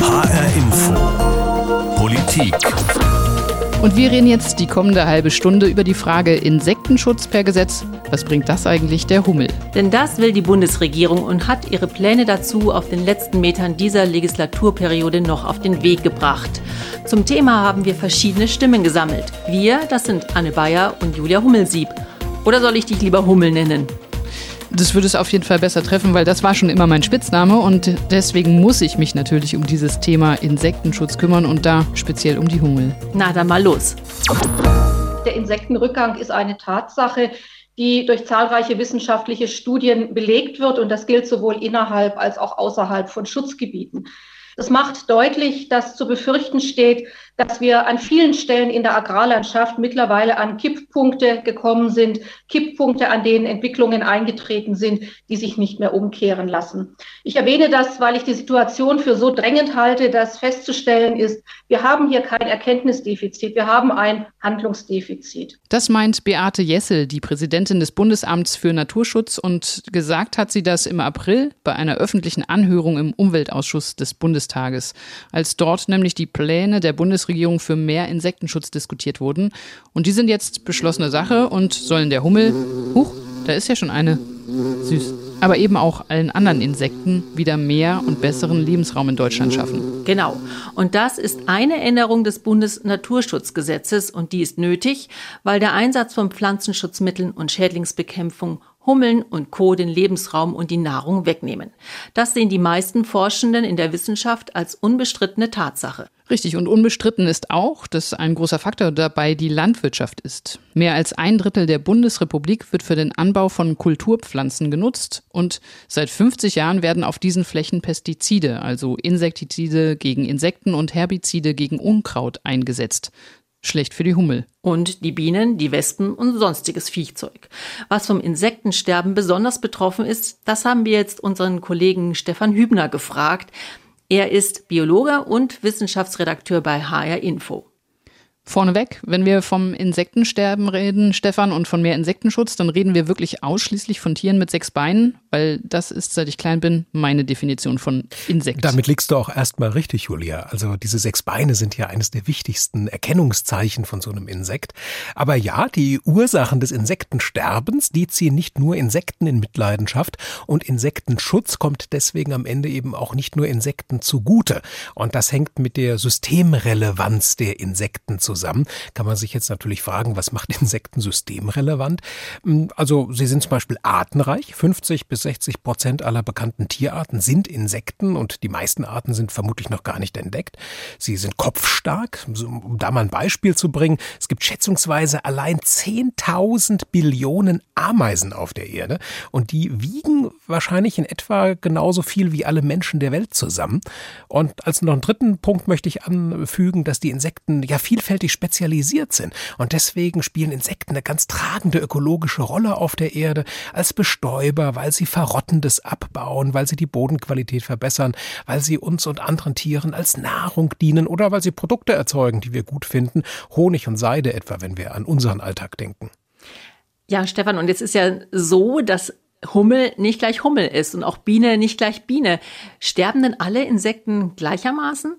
HR Info. Politik. Und wir reden jetzt die kommende halbe Stunde über die Frage Insektenschutz per Gesetz. Was bringt das eigentlich der Hummel? Denn das will die Bundesregierung und hat ihre Pläne dazu auf den letzten Metern dieser Legislaturperiode noch auf den Weg gebracht. Zum Thema haben wir verschiedene Stimmen gesammelt. Wir, das sind Anne Bayer und Julia Hummelsieb. Oder soll ich dich lieber Hummel nennen? Das würde es auf jeden Fall besser treffen, weil das war schon immer mein Spitzname und deswegen muss ich mich natürlich um dieses Thema Insektenschutz kümmern und da speziell um die Hummel. Na, dann mal los. Der Insektenrückgang ist eine Tatsache, die durch zahlreiche wissenschaftliche Studien belegt wird und das gilt sowohl innerhalb als auch außerhalb von Schutzgebieten. Das macht deutlich, dass zu befürchten steht, dass wir an vielen Stellen in der Agrarlandschaft mittlerweile an Kipppunkte gekommen sind, Kipppunkte, an denen Entwicklungen eingetreten sind, die sich nicht mehr umkehren lassen. Ich erwähne das, weil ich die Situation für so drängend halte, dass festzustellen ist, wir haben hier kein Erkenntnisdefizit, wir haben ein Handlungsdefizit. Das meint Beate Jessel, die Präsidentin des Bundesamts für Naturschutz, und gesagt hat sie das im April bei einer öffentlichen Anhörung im Umweltausschuss des Bundestages, als dort nämlich die Pläne der Bundesregierung Bundesregierung für mehr Insektenschutz diskutiert wurden. Und die sind jetzt beschlossene Sache und sollen der Hummel, huch, da ist ja schon eine, süß, aber eben auch allen anderen Insekten wieder mehr und besseren Lebensraum in Deutschland schaffen. Genau. Und das ist eine Änderung des Bundesnaturschutzgesetzes und die ist nötig, weil der Einsatz von Pflanzenschutzmitteln und Schädlingsbekämpfung Hummeln und Co. den Lebensraum und die Nahrung wegnehmen. Das sehen die meisten Forschenden in der Wissenschaft als unbestrittene Tatsache. Richtig, und unbestritten ist auch, dass ein großer Faktor dabei die Landwirtschaft ist. Mehr als ein Drittel der Bundesrepublik wird für den Anbau von Kulturpflanzen genutzt und seit 50 Jahren werden auf diesen Flächen Pestizide, also Insektizide gegen Insekten und Herbizide gegen Unkraut eingesetzt. Schlecht für die Hummel. Und die Bienen, die Wespen und sonstiges Viechzeug. Was vom Insektensterben besonders betroffen ist, das haben wir jetzt unseren Kollegen Stefan Hübner gefragt. Er ist Biologe und Wissenschaftsredakteur bei HR Info. Vorneweg, wenn wir vom Insektensterben reden, Stefan, und von mehr Insektenschutz, dann reden wir wirklich ausschließlich von Tieren mit sechs Beinen, weil das ist, seit ich klein bin, meine Definition von Insekt. Damit liegst du auch erstmal richtig, Julia. Also diese sechs Beine sind ja eines der wichtigsten Erkennungszeichen von so einem Insekt. Aber ja, die Ursachen des Insektensterbens, die ziehen nicht nur Insekten in Mitleidenschaft und Insektenschutz kommt deswegen am Ende eben auch nicht nur Insekten zugute. Und das hängt mit der Systemrelevanz der Insekten zusammen zusammen. Kann man sich jetzt natürlich fragen, was macht Insekten systemrelevant? Hm, also sie sind zum Beispiel artenreich. 50 bis 60 Prozent aller bekannten Tierarten sind Insekten und die meisten Arten sind vermutlich noch gar nicht entdeckt. Sie sind kopfstark. Um da mal ein Beispiel zu bringen, es gibt schätzungsweise allein 10.000 Billionen Ameisen auf der Erde und die wiegen wahrscheinlich in etwa genauso viel wie alle Menschen der Welt zusammen. Und als noch einen dritten Punkt möchte ich anfügen, dass die Insekten ja vielfältig spezialisiert sind. Und deswegen spielen Insekten eine ganz tragende ökologische Rolle auf der Erde als Bestäuber, weil sie Verrottendes abbauen, weil sie die Bodenqualität verbessern, weil sie uns und anderen Tieren als Nahrung dienen oder weil sie Produkte erzeugen, die wir gut finden. Honig und Seide etwa, wenn wir an unseren Alltag denken. Ja, Stefan, und jetzt ist ja so, dass Hummel nicht gleich Hummel ist und auch Biene nicht gleich Biene. Sterben denn alle Insekten gleichermaßen?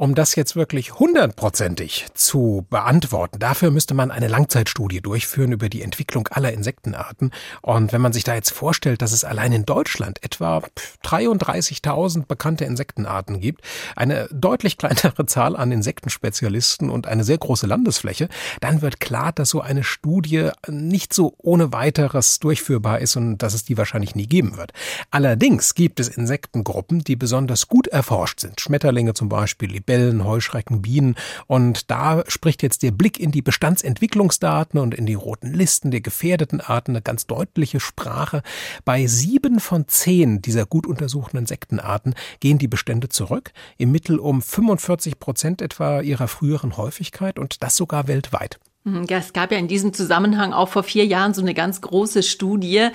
Um das jetzt wirklich hundertprozentig zu beantworten, dafür müsste man eine Langzeitstudie durchführen über die Entwicklung aller Insektenarten. Und wenn man sich da jetzt vorstellt, dass es allein in Deutschland etwa 33.000 bekannte Insektenarten gibt, eine deutlich kleinere Zahl an Insektenspezialisten und eine sehr große Landesfläche, dann wird klar, dass so eine Studie nicht so ohne weiteres durchführbar ist und dass es die wahrscheinlich nie geben wird. Allerdings gibt es Insektengruppen, die besonders gut erforscht sind. Schmetterlinge zum Beispiel, Libellen, Heuschrecken, Bienen. Und da spricht jetzt der Blick in die Bestandsentwicklungsdaten und in die roten Listen der gefährdeten Arten eine ganz deutliche Sprache. Bei sieben von zehn dieser gut untersuchten Insektenarten gehen die Bestände zurück, im Mittel um 45 Prozent etwa ihrer früheren Häufigkeit und das sogar weltweit. Mhm, ja, es gab ja in diesem Zusammenhang auch vor vier Jahren so eine ganz große Studie.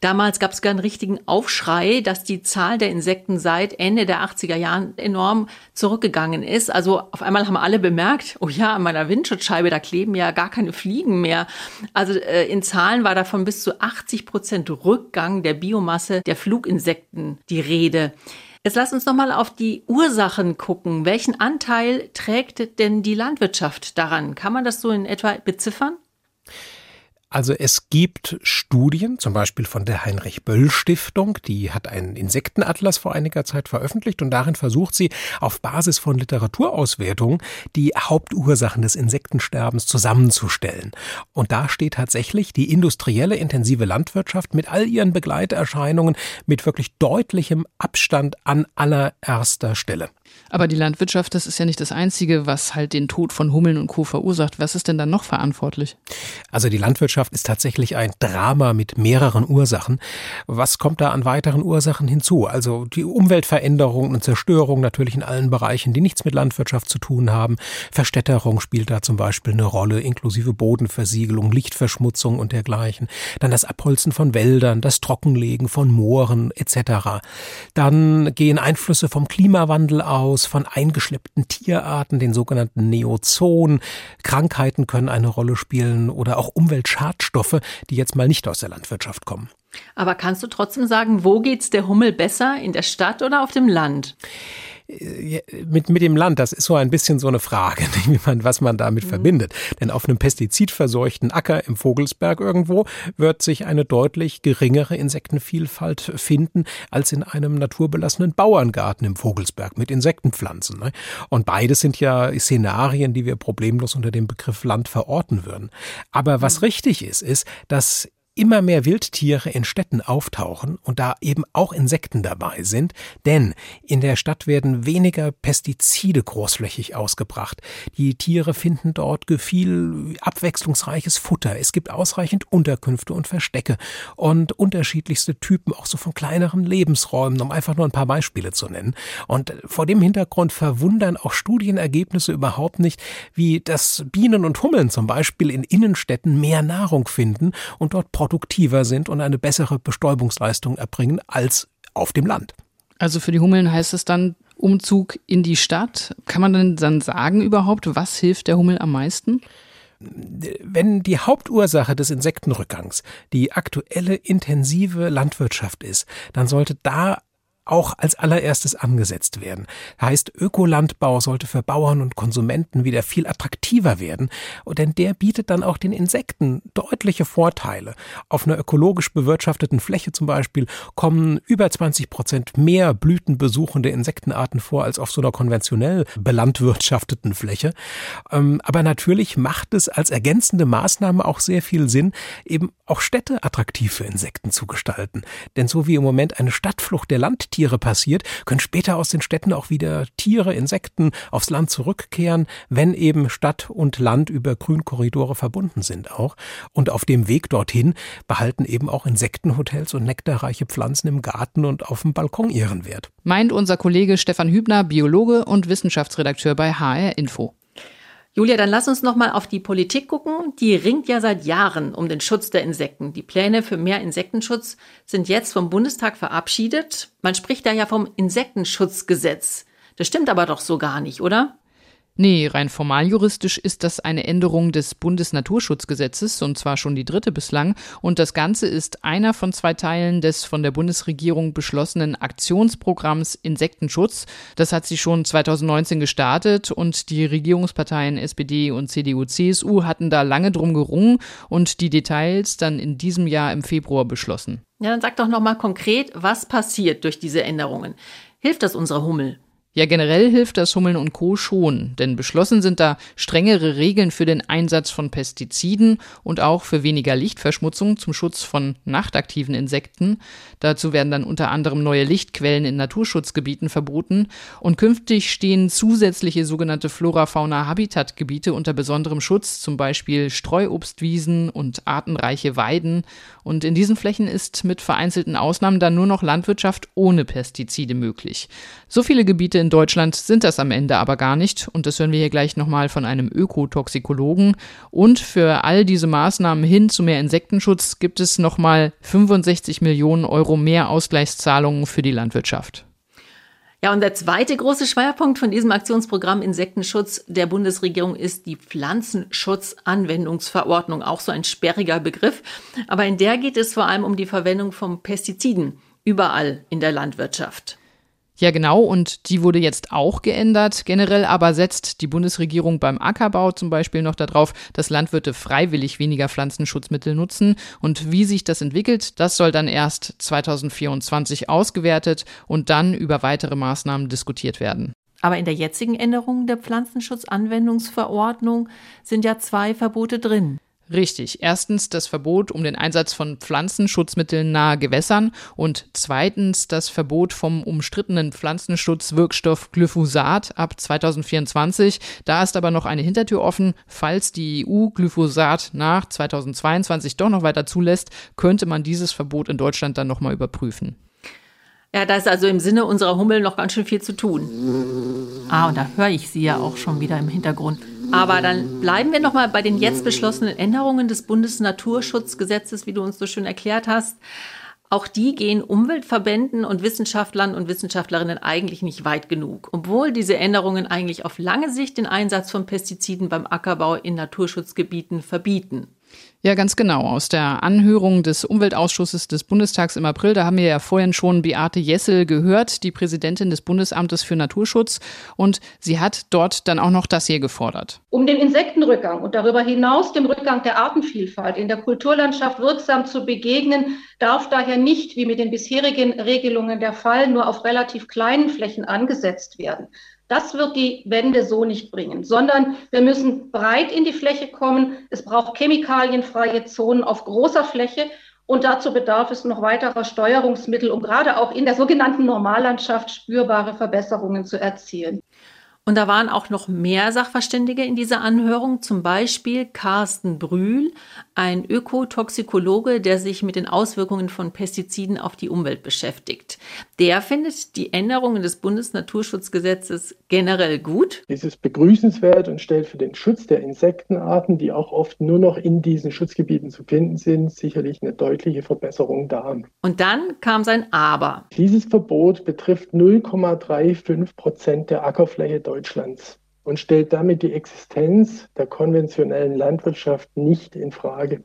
Damals gab es sogar einen richtigen Aufschrei, dass die Zahl der Insekten seit Ende der 80er Jahren enorm zurückgegangen ist. Also auf einmal haben alle bemerkt, oh ja, an meiner Windschutzscheibe, da kleben ja gar keine Fliegen mehr. Also äh, in Zahlen war davon bis zu 80 Prozent Rückgang der Biomasse der Fluginsekten die Rede. Jetzt lass uns noch mal auf die Ursachen gucken. Welchen Anteil trägt denn die Landwirtschaft daran? Kann man das so in etwa beziffern? Also es gibt Studien, zum Beispiel von der Heinrich Böll Stiftung, die hat einen Insektenatlas vor einiger Zeit veröffentlicht und darin versucht sie auf Basis von Literaturauswertungen die Hauptursachen des Insektensterbens zusammenzustellen. Und da steht tatsächlich die industrielle intensive Landwirtschaft mit all ihren Begleiterscheinungen mit wirklich deutlichem Abstand an allererster Stelle. Aber die Landwirtschaft, das ist ja nicht das Einzige, was halt den Tod von Hummeln und Co. verursacht. Was ist denn dann noch verantwortlich? Also die Landwirtschaft ist tatsächlich ein Drama mit mehreren Ursachen. Was kommt da an weiteren Ursachen hinzu? Also die Umweltveränderung und Zerstörung natürlich in allen Bereichen, die nichts mit Landwirtschaft zu tun haben. Verstädterung spielt da zum Beispiel eine Rolle, inklusive Bodenversiegelung, Lichtverschmutzung und dergleichen. Dann das Abholzen von Wäldern, das Trockenlegen von Mooren etc. Dann gehen Einflüsse vom Klimawandel aus aus von eingeschleppten Tierarten, den sogenannten Neozonen. Krankheiten können eine Rolle spielen oder auch Umweltschadstoffe, die jetzt mal nicht aus der Landwirtschaft kommen. Aber kannst du trotzdem sagen, wo geht's der Hummel besser, in der Stadt oder auf dem Land? Mit, mit dem Land, das ist so ein bisschen so eine Frage, wie man, was man damit mhm. verbindet. Denn auf einem pestizidverseuchten Acker im Vogelsberg irgendwo wird sich eine deutlich geringere Insektenvielfalt finden als in einem naturbelassenen Bauerngarten im Vogelsberg mit Insektenpflanzen. Ne? Und beides sind ja Szenarien, die wir problemlos unter dem Begriff Land verorten würden. Aber was mhm. richtig ist, ist, dass immer mehr Wildtiere in Städten auftauchen und da eben auch Insekten dabei sind, denn in der Stadt werden weniger Pestizide großflächig ausgebracht. Die Tiere finden dort viel abwechslungsreiches Futter. Es gibt ausreichend Unterkünfte und Verstecke und unterschiedlichste Typen auch so von kleineren Lebensräumen, um einfach nur ein paar Beispiele zu nennen. Und vor dem Hintergrund verwundern auch Studienergebnisse überhaupt nicht, wie das Bienen und Hummeln zum Beispiel in Innenstädten mehr Nahrung finden und dort produktiver sind und eine bessere Bestäubungsleistung erbringen als auf dem Land. Also für die Hummeln heißt es dann Umzug in die Stadt. Kann man denn dann sagen überhaupt, was hilft der Hummel am meisten? Wenn die Hauptursache des Insektenrückgangs die aktuelle intensive Landwirtschaft ist, dann sollte da auch als allererstes angesetzt werden. Heißt, Ökolandbau sollte für Bauern und Konsumenten wieder viel attraktiver werden, denn der bietet dann auch den Insekten deutliche Vorteile. Auf einer ökologisch bewirtschafteten Fläche zum Beispiel kommen über 20 Prozent mehr blütenbesuchende Insektenarten vor als auf so einer konventionell belandwirtschafteten Fläche. Ähm, aber natürlich macht es als ergänzende Maßnahme auch sehr viel Sinn, eben auch Städte attraktiv für Insekten zu gestalten. Denn so wie im Moment eine Stadtflucht der Landtiere Tiere passiert, können später aus den Städten auch wieder Tiere, Insekten aufs Land zurückkehren, wenn eben Stadt und Land über Grünkorridore verbunden sind auch. Und auf dem Weg dorthin behalten eben auch Insektenhotels und nektarreiche Pflanzen im Garten und auf dem Balkon ihren Wert. Meint unser Kollege Stefan Hübner, Biologe und Wissenschaftsredakteur bei HR Info. Julia, dann lass uns noch mal auf die Politik gucken. Die ringt ja seit Jahren um den Schutz der Insekten. Die Pläne für mehr Insektenschutz sind jetzt vom Bundestag verabschiedet. Man spricht da ja vom Insektenschutzgesetz. Das stimmt aber doch so gar nicht, oder? Nee, rein formal juristisch ist das eine Änderung des Bundesnaturschutzgesetzes, und zwar schon die dritte bislang. Und das Ganze ist einer von zwei Teilen des von der Bundesregierung beschlossenen Aktionsprogramms Insektenschutz. Das hat sie schon 2019 gestartet und die Regierungsparteien SPD und CDU, CSU hatten da lange drum gerungen und die Details dann in diesem Jahr im Februar beschlossen. Ja, dann sag doch nochmal konkret, was passiert durch diese Änderungen? Hilft das unserer Hummel? Ja, generell hilft das Hummeln und Co. schon, denn beschlossen sind da strengere Regeln für den Einsatz von Pestiziden und auch für weniger Lichtverschmutzung zum Schutz von nachtaktiven Insekten. Dazu werden dann unter anderem neue Lichtquellen in Naturschutzgebieten verboten und künftig stehen zusätzliche sogenannte Flora-Fauna-Habitat-Gebiete unter besonderem Schutz, zum Beispiel Streuobstwiesen und artenreiche Weiden. Und in diesen Flächen ist mit vereinzelten Ausnahmen dann nur noch Landwirtschaft ohne Pestizide möglich. So viele Gebiete in Deutschland sind das am Ende aber gar nicht. Und das hören wir hier gleich nochmal von einem Ökotoxikologen. Und für all diese Maßnahmen hin zu mehr Insektenschutz gibt es nochmal 65 Millionen Euro mehr Ausgleichszahlungen für die Landwirtschaft. Ja, und der zweite große Schwerpunkt von diesem Aktionsprogramm Insektenschutz der Bundesregierung ist die Pflanzenschutzanwendungsverordnung, auch so ein sperriger Begriff. Aber in der geht es vor allem um die Verwendung von Pestiziden überall in der Landwirtschaft. Ja, genau, und die wurde jetzt auch geändert. Generell aber setzt die Bundesregierung beim Ackerbau zum Beispiel noch darauf, dass Landwirte freiwillig weniger Pflanzenschutzmittel nutzen. Und wie sich das entwickelt, das soll dann erst 2024 ausgewertet und dann über weitere Maßnahmen diskutiert werden. Aber in der jetzigen Änderung der Pflanzenschutzanwendungsverordnung sind ja zwei Verbote drin. Richtig. Erstens das Verbot um den Einsatz von Pflanzenschutzmitteln nahe Gewässern und zweitens das Verbot vom umstrittenen Pflanzenschutzwirkstoff Glyphosat ab 2024. Da ist aber noch eine Hintertür offen. Falls die EU Glyphosat nach 2022 doch noch weiter zulässt, könnte man dieses Verbot in Deutschland dann nochmal überprüfen. Ja, da ist also im Sinne unserer Hummel noch ganz schön viel zu tun. Ah, und da höre ich sie ja auch schon wieder im Hintergrund. Aber dann bleiben wir nochmal bei den jetzt beschlossenen Änderungen des Bundesnaturschutzgesetzes, wie du uns so schön erklärt hast. Auch die gehen Umweltverbänden und Wissenschaftlern und Wissenschaftlerinnen eigentlich nicht weit genug, obwohl diese Änderungen eigentlich auf lange Sicht den Einsatz von Pestiziden beim Ackerbau in Naturschutzgebieten verbieten. Ja, ganz genau. Aus der Anhörung des Umweltausschusses des Bundestags im April, da haben wir ja vorhin schon Beate Jessel gehört, die Präsidentin des Bundesamtes für Naturschutz. Und sie hat dort dann auch noch das hier gefordert. Um dem Insektenrückgang und darüber hinaus dem Rückgang der Artenvielfalt in der Kulturlandschaft wirksam zu begegnen, darf daher nicht, wie mit den bisherigen Regelungen der Fall, nur auf relativ kleinen Flächen angesetzt werden. Das wird die Wende so nicht bringen, sondern wir müssen breit in die Fläche kommen. Es braucht chemikalienfreie Zonen auf großer Fläche und dazu bedarf es noch weiterer Steuerungsmittel, um gerade auch in der sogenannten Normallandschaft spürbare Verbesserungen zu erzielen. Und da waren auch noch mehr Sachverständige in dieser Anhörung, zum Beispiel Carsten Brühl, ein Ökotoxikologe, der sich mit den Auswirkungen von Pestiziden auf die Umwelt beschäftigt. Der findet die Änderungen des Bundesnaturschutzgesetzes generell gut. Es ist begrüßenswert und stellt für den Schutz der Insektenarten, die auch oft nur noch in diesen Schutzgebieten zu finden sind, sicherlich eine deutliche Verbesserung dar. Und dann kam sein Aber. Dieses Verbot betrifft 0,35 Prozent der Ackerfläche. Deutschlands und stellt damit die Existenz der konventionellen Landwirtschaft nicht in Frage.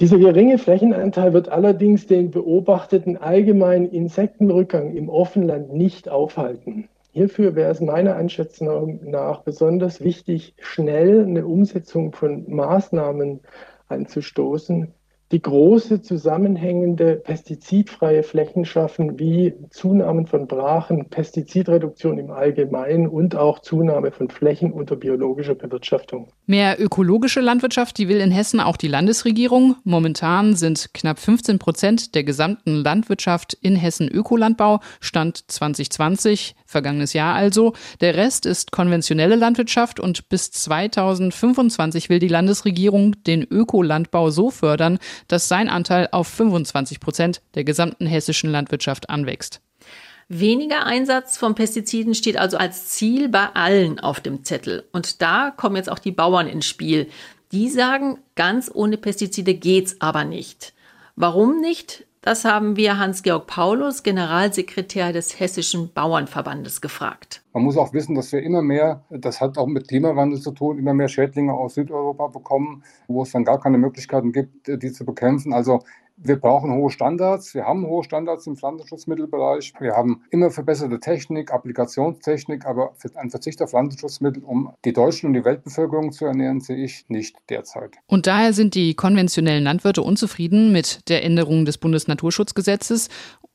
Dieser geringe Flächenanteil wird allerdings den beobachteten allgemeinen Insektenrückgang im Offenland nicht aufhalten. Hierfür wäre es meiner Einschätzung nach besonders wichtig, schnell eine Umsetzung von Maßnahmen anzustoßen, die große zusammenhängende pestizidfreie Flächen schaffen, wie Zunahmen von Brachen, Pestizidreduktion im Allgemeinen und auch Zunahme von Flächen unter biologischer Bewirtschaftung. Mehr ökologische Landwirtschaft, die will in Hessen auch die Landesregierung. Momentan sind knapp 15 Prozent der gesamten Landwirtschaft in Hessen Ökolandbau, Stand 2020, vergangenes Jahr also. Der Rest ist konventionelle Landwirtschaft und bis 2025 will die Landesregierung den Ökolandbau so fördern, dass sein Anteil auf 25 Prozent der gesamten hessischen Landwirtschaft anwächst. Weniger Einsatz von Pestiziden steht also als Ziel bei allen auf dem Zettel. Und da kommen jetzt auch die Bauern ins Spiel. Die sagen, ganz ohne Pestizide geht's aber nicht. Warum nicht? Das haben wir Hans-Georg Paulus, Generalsekretär des Hessischen Bauernverbandes, gefragt. Man muss auch wissen, dass wir immer mehr, das hat auch mit Klimawandel zu tun, immer mehr Schädlinge aus Südeuropa bekommen, wo es dann gar keine Möglichkeiten gibt, die zu bekämpfen. Also wir brauchen hohe Standards. Wir haben hohe Standards im Pflanzenschutzmittelbereich. Wir haben immer verbesserte Technik, Applikationstechnik, aber ein Verzicht auf Pflanzenschutzmittel, um die Deutschen und die Weltbevölkerung zu ernähren, sehe ich nicht derzeit. Und daher sind die konventionellen Landwirte unzufrieden mit der Änderung des Bundesnaturschutzgesetzes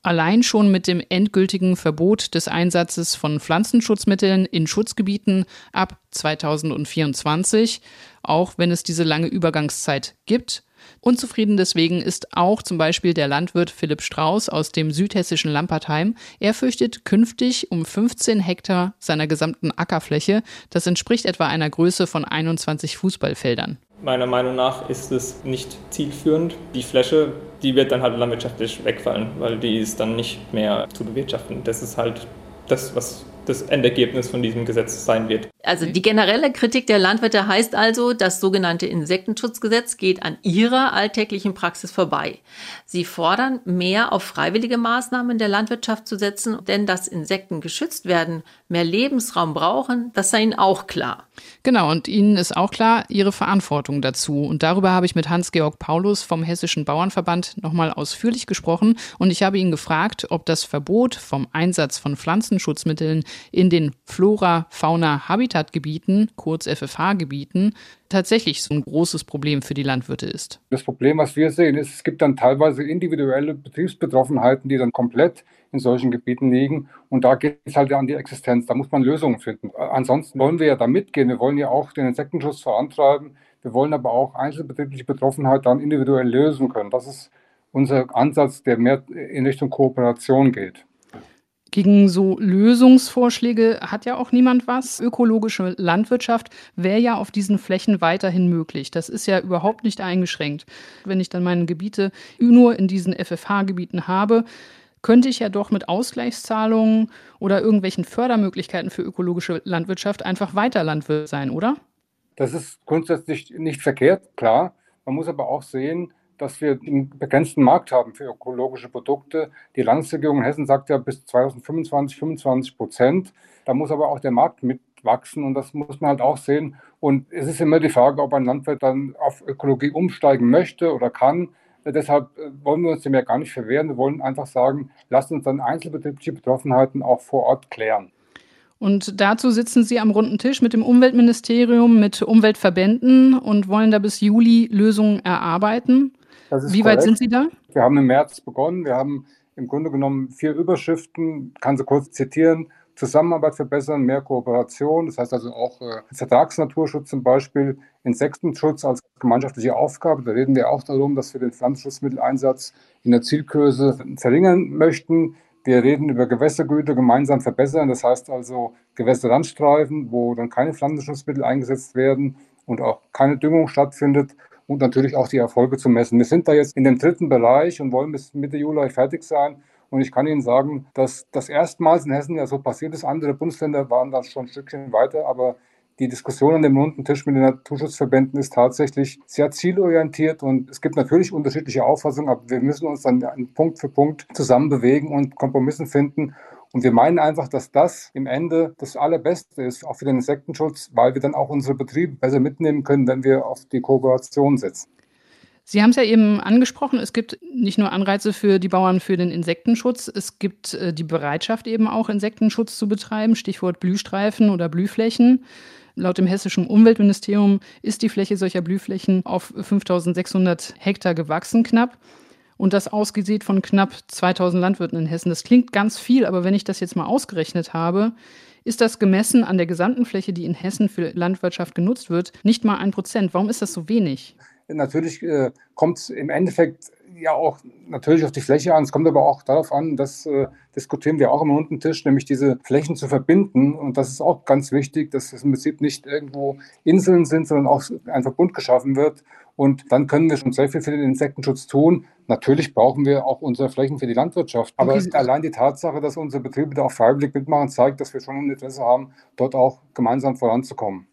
Allein schon mit dem endgültigen Verbot des Einsatzes von Pflanzenschutzmitteln in Schutzgebieten ab 2024, auch wenn es diese lange Übergangszeit gibt, Unzufrieden deswegen ist auch zum Beispiel der Landwirt Philipp Strauß aus dem südhessischen Lampertheim. Er fürchtet künftig um 15 Hektar seiner gesamten Ackerfläche. Das entspricht etwa einer Größe von 21 Fußballfeldern. Meiner Meinung nach ist es nicht zielführend. Die Fläche, die wird dann halt landwirtschaftlich wegfallen, weil die ist dann nicht mehr zu bewirtschaften. Das ist halt das, was das Endergebnis von diesem Gesetz sein wird. Also die generelle Kritik der Landwirte heißt also, das sogenannte Insektenschutzgesetz geht an ihrer alltäglichen Praxis vorbei. Sie fordern, mehr auf freiwillige Maßnahmen der Landwirtschaft zu setzen, denn dass Insekten geschützt werden, mehr Lebensraum brauchen, das sei ihnen auch klar. Genau, und ihnen ist auch klar ihre Verantwortung dazu. Und darüber habe ich mit Hans-Georg Paulus vom Hessischen Bauernverband nochmal ausführlich gesprochen. Und ich habe ihn gefragt, ob das Verbot vom Einsatz von Pflanzenschutzmitteln in den Flora, Fauna, Habitat Habitatgebieten, kurz FFH-Gebieten, tatsächlich so ein großes Problem für die Landwirte ist. Das Problem, was wir sehen, ist, es gibt dann teilweise individuelle Betriebsbetroffenheiten, die dann komplett in solchen Gebieten liegen. Und da geht es halt an die Existenz. Da muss man Lösungen finden. Ansonsten wollen wir ja da mitgehen. Wir wollen ja auch den Insektenschutz vorantreiben. Wir wollen aber auch einzelbetriebliche Betroffenheit dann individuell lösen können. Das ist unser Ansatz, der mehr in Richtung Kooperation geht. Gegen so Lösungsvorschläge hat ja auch niemand was. Ökologische Landwirtschaft wäre ja auf diesen Flächen weiterhin möglich. Das ist ja überhaupt nicht eingeschränkt. Wenn ich dann meine Gebiete nur in diesen FFH-Gebieten habe, könnte ich ja doch mit Ausgleichszahlungen oder irgendwelchen Fördermöglichkeiten für ökologische Landwirtschaft einfach weiter Landwirt sein, oder? Das ist grundsätzlich nicht verkehrt, klar. Man muss aber auch sehen, dass wir einen begrenzten Markt haben für ökologische Produkte. Die Landesregierung in Hessen sagt ja bis 2025 25 Prozent. Da muss aber auch der Markt mitwachsen und das muss man halt auch sehen. Und es ist immer die Frage, ob ein Landwirt dann auf Ökologie umsteigen möchte oder kann. Deshalb äh, wollen wir uns dem ja gar nicht verwehren. Wir wollen einfach sagen, lasst uns dann einzelbetriebliche Betroffenheiten auch vor Ort klären. Und dazu sitzen Sie am runden Tisch mit dem Umweltministerium, mit Umweltverbänden und wollen da bis Juli Lösungen erarbeiten. Wie korrekt. weit sind Sie da? Wir haben im März begonnen. Wir haben im Grunde genommen vier Überschriften, kann sie kurz zitieren. Zusammenarbeit verbessern, mehr Kooperation, das heißt also auch äh, Vertragsnaturschutz zum Beispiel, Insektenschutz als gemeinschaftliche Aufgabe. Da reden wir auch darum, dass wir den Pflanzenschutzmitteleinsatz in der Zielgröße verringern möchten. Wir reden über Gewässergüter gemeinsam verbessern, das heißt also Gewässerrandstreifen, wo dann keine Pflanzenschutzmittel eingesetzt werden und auch keine Düngung stattfindet und natürlich auch die Erfolge zu messen. Wir sind da jetzt in dem dritten Bereich und wollen bis Mitte Juli fertig sein. Und ich kann Ihnen sagen, dass das erstmals in Hessen ja so passiert ist. Andere Bundesländer waren da schon ein Stückchen weiter, aber die Diskussion an dem runden Tisch mit den Naturschutzverbänden ist tatsächlich sehr zielorientiert und es gibt natürlich unterschiedliche Auffassungen, aber wir müssen uns dann Punkt für Punkt zusammen bewegen und Kompromissen finden. Und wir meinen einfach, dass das im Ende das Allerbeste ist, auch für den Insektenschutz, weil wir dann auch unsere Betriebe besser mitnehmen können, wenn wir auf die Kooperation setzen. Sie haben es ja eben angesprochen, es gibt nicht nur Anreize für die Bauern für den Insektenschutz, es gibt äh, die Bereitschaft eben auch Insektenschutz zu betreiben, Stichwort Blühstreifen oder Blühflächen. Laut dem hessischen Umweltministerium ist die Fläche solcher Blühflächen auf 5600 Hektar gewachsen knapp und das ausgesät von knapp 2000 Landwirten in Hessen. Das klingt ganz viel, aber wenn ich das jetzt mal ausgerechnet habe, ist das gemessen an der gesamten Fläche, die in Hessen für Landwirtschaft genutzt wird, nicht mal ein Prozent. Warum ist das so wenig? Natürlich äh, kommt es im Endeffekt ja auch natürlich auf die Fläche an. Es kommt aber auch darauf an, das äh, diskutieren wir auch am runden Tisch, nämlich diese Flächen zu verbinden. Und das ist auch ganz wichtig, dass es im Prinzip nicht irgendwo Inseln sind, sondern auch ein Verbund geschaffen wird. Und dann können wir schon sehr viel für den Insektenschutz tun. Natürlich brauchen wir auch unsere Flächen für die Landwirtschaft. Aber okay. allein die Tatsache, dass unsere Betriebe da auch freiwillig mitmachen, zeigt, dass wir schon ein Interesse haben, dort auch gemeinsam voranzukommen.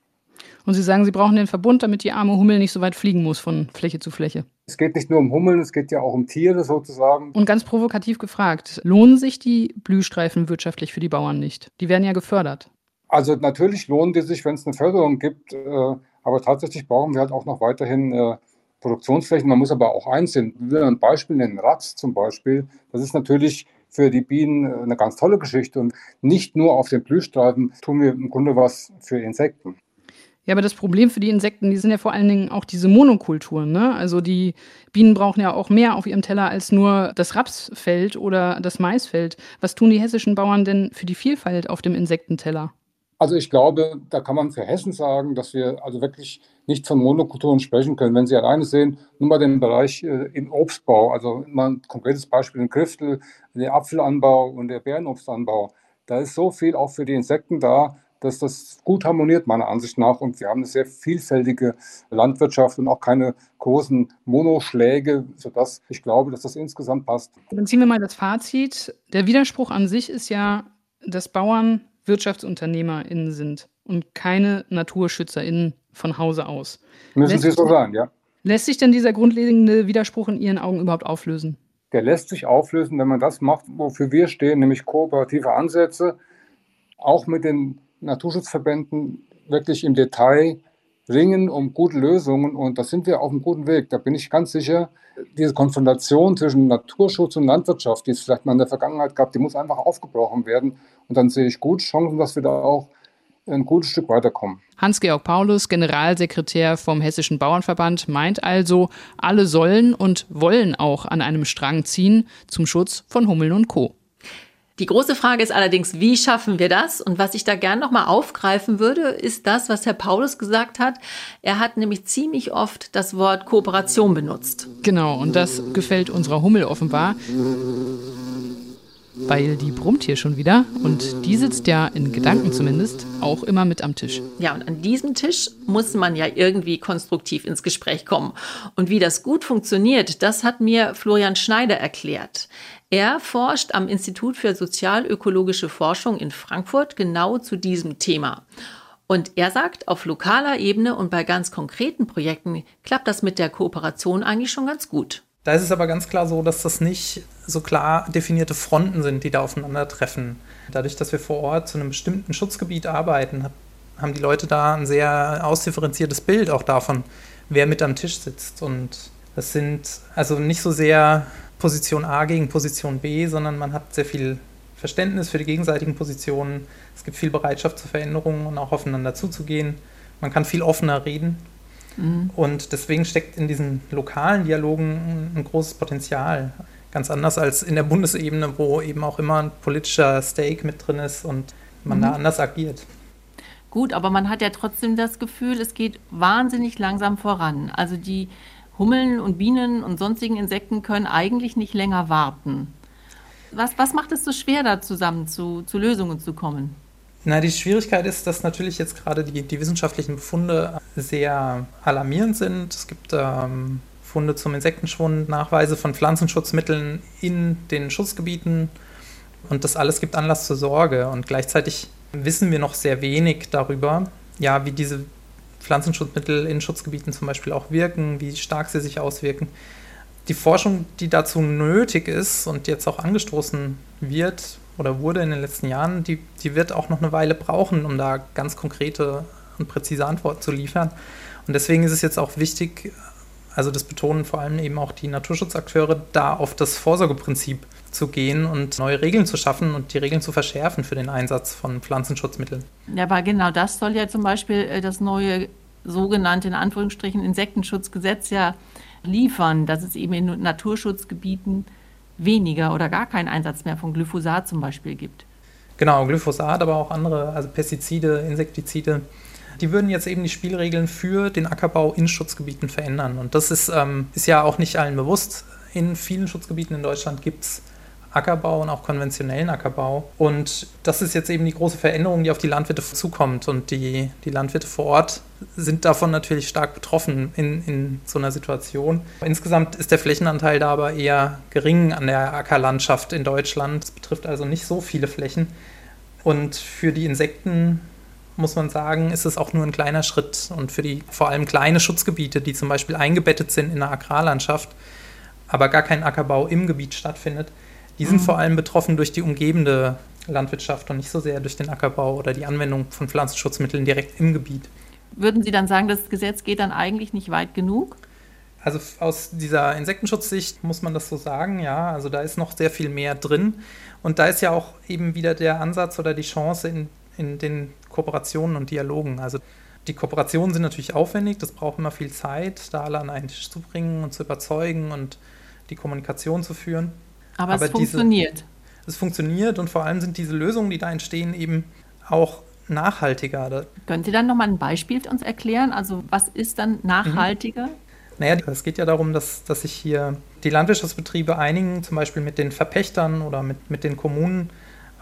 Und Sie sagen, Sie brauchen den Verbund, damit die arme Hummel nicht so weit fliegen muss von Fläche zu Fläche. Es geht nicht nur um Hummeln, es geht ja auch um Tiere sozusagen. Und ganz provokativ gefragt, lohnen sich die Blühstreifen wirtschaftlich für die Bauern nicht? Die werden ja gefördert. Also natürlich lohnen die sich, wenn es eine Förderung gibt, äh, aber tatsächlich brauchen wir halt auch noch weiterhin äh, Produktionsflächen. Man muss aber auch einsehen, ich will ein Beispiel nennen, Ratz zum Beispiel. Das ist natürlich für die Bienen äh, eine ganz tolle Geschichte und nicht nur auf den Blühstreifen tun wir im Grunde was für Insekten. Ja, aber das Problem für die Insekten, die sind ja vor allen Dingen auch diese Monokulturen. Ne? Also die Bienen brauchen ja auch mehr auf ihrem Teller als nur das Rapsfeld oder das Maisfeld. Was tun die hessischen Bauern denn für die Vielfalt auf dem Insektenteller? Also ich glaube, da kann man für Hessen sagen, dass wir also wirklich nicht von Monokulturen sprechen können. Wenn Sie alleine sehen, nur mal den Bereich äh, im Obstbau, also mal ein konkretes Beispiel in Griftel, der Apfelanbau und der Beerenobstanbau. Da ist so viel auch für die Insekten da, dass das gut harmoniert, meiner Ansicht nach. Und wir haben eine sehr vielfältige Landwirtschaft und auch keine großen Monoschläge, sodass ich glaube, dass das insgesamt passt. Dann ziehen wir mal das Fazit. Der Widerspruch an sich ist ja, dass Bauern WirtschaftsunternehmerInnen sind. und keine NaturschützerInnen von Hause aus. Müssen lässt, Sie so sein, ja. Lässt sich denn dieser grundlegende Widerspruch in Ihren Augen überhaupt auflösen? Der lässt sich auflösen, wenn man das macht, wofür wir stehen, nämlich kooperative Ansätze, auch mit den Naturschutzverbänden wirklich im Detail ringen um gute Lösungen und da sind wir auf einem guten Weg. Da bin ich ganz sicher, diese Konfrontation zwischen Naturschutz und Landwirtschaft, die es vielleicht mal in der Vergangenheit gab, die muss einfach aufgebrochen werden. Und dann sehe ich gut Chancen, dass wir da auch ein gutes Stück weiterkommen. Hans-Georg Paulus, Generalsekretär vom Hessischen Bauernverband, meint also, alle sollen und wollen auch an einem Strang ziehen zum Schutz von Hummeln und Co. Die große Frage ist allerdings, wie schaffen wir das? Und was ich da gern nochmal aufgreifen würde, ist das, was Herr Paulus gesagt hat. Er hat nämlich ziemlich oft das Wort Kooperation benutzt. Genau, und das gefällt unserer Hummel offenbar. Weil die brummt hier schon wieder und die sitzt ja in Gedanken zumindest auch immer mit am Tisch. Ja, und an diesem Tisch muss man ja irgendwie konstruktiv ins Gespräch kommen. Und wie das gut funktioniert, das hat mir Florian Schneider erklärt. Er forscht am Institut für sozialökologische Forschung in Frankfurt genau zu diesem Thema. Und er sagt, auf lokaler Ebene und bei ganz konkreten Projekten klappt das mit der Kooperation eigentlich schon ganz gut. Da ist es aber ganz klar so, dass das nicht so klar definierte Fronten sind, die da aufeinandertreffen. Dadurch, dass wir vor Ort zu einem bestimmten Schutzgebiet arbeiten, haben die Leute da ein sehr ausdifferenziertes Bild auch davon, wer mit am Tisch sitzt. Und das sind also nicht so sehr Position A gegen Position B, sondern man hat sehr viel Verständnis für die gegenseitigen Positionen. Es gibt viel Bereitschaft zur Veränderung und auch aufeinander zuzugehen. Man kann viel offener reden. Mhm. Und deswegen steckt in diesen lokalen Dialogen ein großes Potenzial. Ganz anders als in der Bundesebene, wo eben auch immer ein politischer Stake mit drin ist und man mhm. da anders agiert. Gut, aber man hat ja trotzdem das Gefühl, es geht wahnsinnig langsam voran. Also die Hummeln und Bienen und sonstigen Insekten können eigentlich nicht länger warten. Was, was macht es so schwer, da zusammen zu, zu Lösungen zu kommen? Na, die Schwierigkeit ist, dass natürlich jetzt gerade die, die wissenschaftlichen Befunde sehr alarmierend sind. Es gibt ähm, Funde zum Insektenschwund, Nachweise von Pflanzenschutzmitteln in den Schutzgebieten und das alles gibt Anlass zur Sorge. Und gleichzeitig wissen wir noch sehr wenig darüber, ja, wie diese Pflanzenschutzmittel in Schutzgebieten zum Beispiel auch wirken, wie stark sie sich auswirken. Die Forschung, die dazu nötig ist und jetzt auch angestoßen wird oder wurde in den letzten Jahren, die, die wird auch noch eine Weile brauchen, um da ganz konkrete und präzise Antworten zu liefern. Und deswegen ist es jetzt auch wichtig, also das betonen vor allem eben auch die Naturschutzakteure, da auf das Vorsorgeprinzip zu gehen und neue Regeln zu schaffen und die Regeln zu verschärfen für den Einsatz von Pflanzenschutzmitteln. Ja, aber genau das soll ja zum Beispiel äh, das neue sogenannte in Anführungsstrichen Insektenschutzgesetz ja liefern, dass es eben in Naturschutzgebieten weniger oder gar keinen Einsatz mehr von Glyphosat zum Beispiel gibt. Genau, Glyphosat, aber auch andere, also Pestizide, Insektizide, die würden jetzt eben die Spielregeln für den Ackerbau in Schutzgebieten verändern. Und das ist, ähm, ist ja auch nicht allen bewusst. In vielen Schutzgebieten in Deutschland gibt es Ackerbau und auch konventionellen Ackerbau. Und das ist jetzt eben die große Veränderung, die auf die Landwirte zukommt. Und die, die Landwirte vor Ort sind davon natürlich stark betroffen in, in so einer Situation. Insgesamt ist der Flächenanteil da aber eher gering an der Ackerlandschaft in Deutschland. Es betrifft also nicht so viele Flächen. Und für die Insekten muss man sagen, ist es auch nur ein kleiner Schritt. Und für die vor allem kleine Schutzgebiete, die zum Beispiel eingebettet sind in der Agrarlandschaft, aber gar kein Ackerbau im Gebiet stattfindet, die sind mhm. vor allem betroffen durch die umgebende Landwirtschaft und nicht so sehr durch den Ackerbau oder die Anwendung von Pflanzenschutzmitteln direkt im Gebiet. Würden Sie dann sagen, das Gesetz geht dann eigentlich nicht weit genug? Also aus dieser Insektenschutzsicht muss man das so sagen, ja. Also da ist noch sehr viel mehr drin. Und da ist ja auch eben wieder der Ansatz oder die Chance in, in den Kooperationen und Dialogen. Also die Kooperationen sind natürlich aufwendig, das braucht immer viel Zeit, da alle an einen Tisch zu bringen und zu überzeugen und die Kommunikation zu führen. Aber, Aber es funktioniert. Diese, es funktioniert und vor allem sind diese Lösungen, die da entstehen, eben auch nachhaltiger. Können Sie dann nochmal ein Beispiel uns erklären? Also was ist dann nachhaltiger? Mhm. Naja, es geht ja darum, dass, dass sich hier die Landwirtschaftsbetriebe einigen, zum Beispiel mit den Verpächtern oder mit, mit den Kommunen,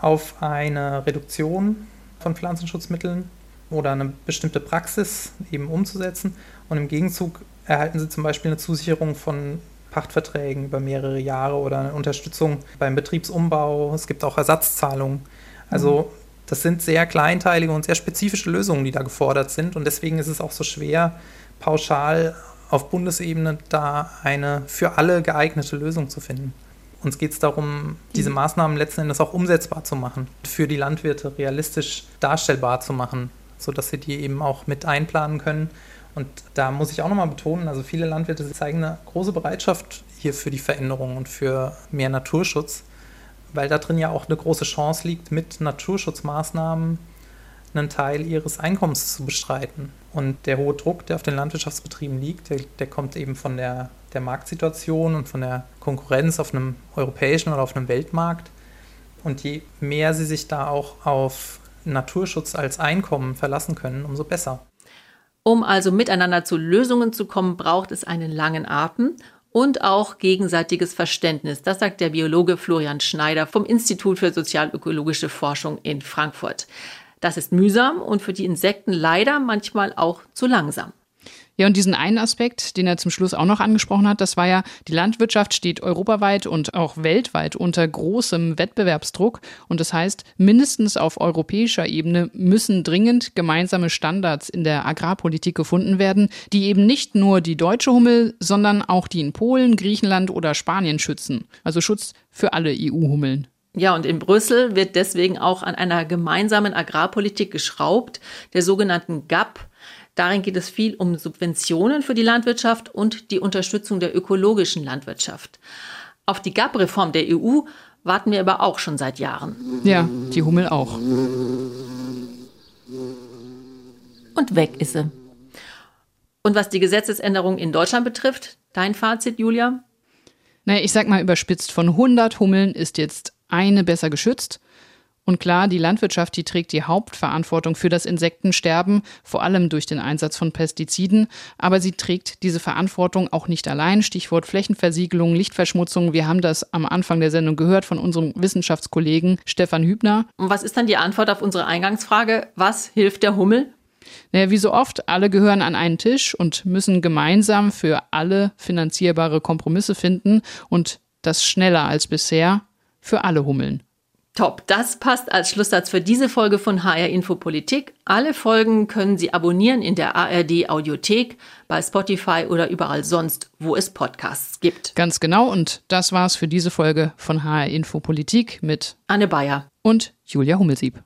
auf eine Reduktion von Pflanzenschutzmitteln oder eine bestimmte Praxis eben umzusetzen. Und im Gegenzug erhalten sie zum Beispiel eine Zusicherung von Pachtverträgen über mehrere Jahre oder eine Unterstützung beim Betriebsumbau. Es gibt auch Ersatzzahlungen. Also Das sind sehr kleinteilige und sehr spezifische Lösungen, die da gefordert sind. Und deswegen ist es auch so schwer, pauschal auf Bundesebene da eine für alle geeignete Lösung zu finden. Uns geht es darum, diese Maßnahmen letzten Endes auch umsetzbar zu machen, für die Landwirte realistisch darstellbar zu machen, sodass sie die eben auch mit einplanen können. Und da muss ich auch nochmal betonen, also viele Landwirte zeigen eine große Bereitschaft hier für die Veränderung und für mehr Naturschutz weil da drin ja auch eine große Chance liegt, mit Naturschutzmaßnahmen einen Teil ihres Einkommens zu bestreiten. Und der hohe Druck, der auf den Landwirtschaftsbetrieben liegt, der, der kommt eben von der, der Marktsituation und von der Konkurrenz auf einem europäischen oder auf einem Weltmarkt. Und je mehr sie sich da auch auf Naturschutz als Einkommen verlassen können, umso besser. Um also miteinander zu Lösungen zu kommen, braucht es einen langen Atem und auch gegenseitiges Verständnis. Das sagt der Biologe Florian Schneider vom Institut für sozialökologische Forschung in Frankfurt. Das ist mühsam und für die Insekten leider manchmal auch zu langsam. Ja, und diesen einen Aspekt, den er zum Schluss auch noch angesprochen hat, das war ja, die Landwirtschaft steht europaweit und auch weltweit unter großem Wettbewerbsdruck. Und das heißt, mindestens auf europäischer Ebene müssen dringend gemeinsame Standards in der Agrarpolitik gefunden werden, die eben nicht nur die deutsche Hummel, sondern auch die in Polen, Griechenland oder Spanien schützen. Also Schutz für alle EU-Hummeln. Ja, und in Brüssel wird deswegen auch an einer gemeinsamen Agrarpolitik geschraubt, der sogenannten GAP, Darin geht es viel um Subventionen für die Landwirtschaft und die Unterstützung der ökologischen Landwirtschaft. Auf die GAP-Reform der EU warten wir aber auch schon seit Jahren. Ja, die Hummel auch. Und weg ist sie. Und was die Gesetzesänderung in Deutschland betrifft, dein Fazit, Julia? Naja, ich sag mal überspitzt, von 100 Hummeln ist jetzt eine besser geschützt und klar, die Landwirtschaft, die trägt die Hauptverantwortung für das Insektensterben, vor allem durch den Einsatz von Pestiziden. Aber sie trägt diese Verantwortung auch nicht allein. Stichwort Flächenversiegelung, Lichtverschmutzung. Wir haben das am Anfang der Sendung gehört von unserem Wissenschaftskollegen Stefan Hübner. Und was ist dann die Antwort auf unsere Eingangsfrage? Was hilft der Hummel? Naja, wie so oft, alle gehören an einen Tisch und müssen gemeinsam für alle finanzierbare Kompromisse finden und das schneller als bisher für alle Hummeln. Top, das passt als Schlusssatz für diese Folge von HR Info Politik. Alle Folgen können Sie abonnieren in der ARD Audiothek, bei Spotify oder überall sonst, wo es Podcasts gibt. Ganz genau und das war's für diese Folge von HR Info Politik mit Anne Bayer und Julia Hummelsieb.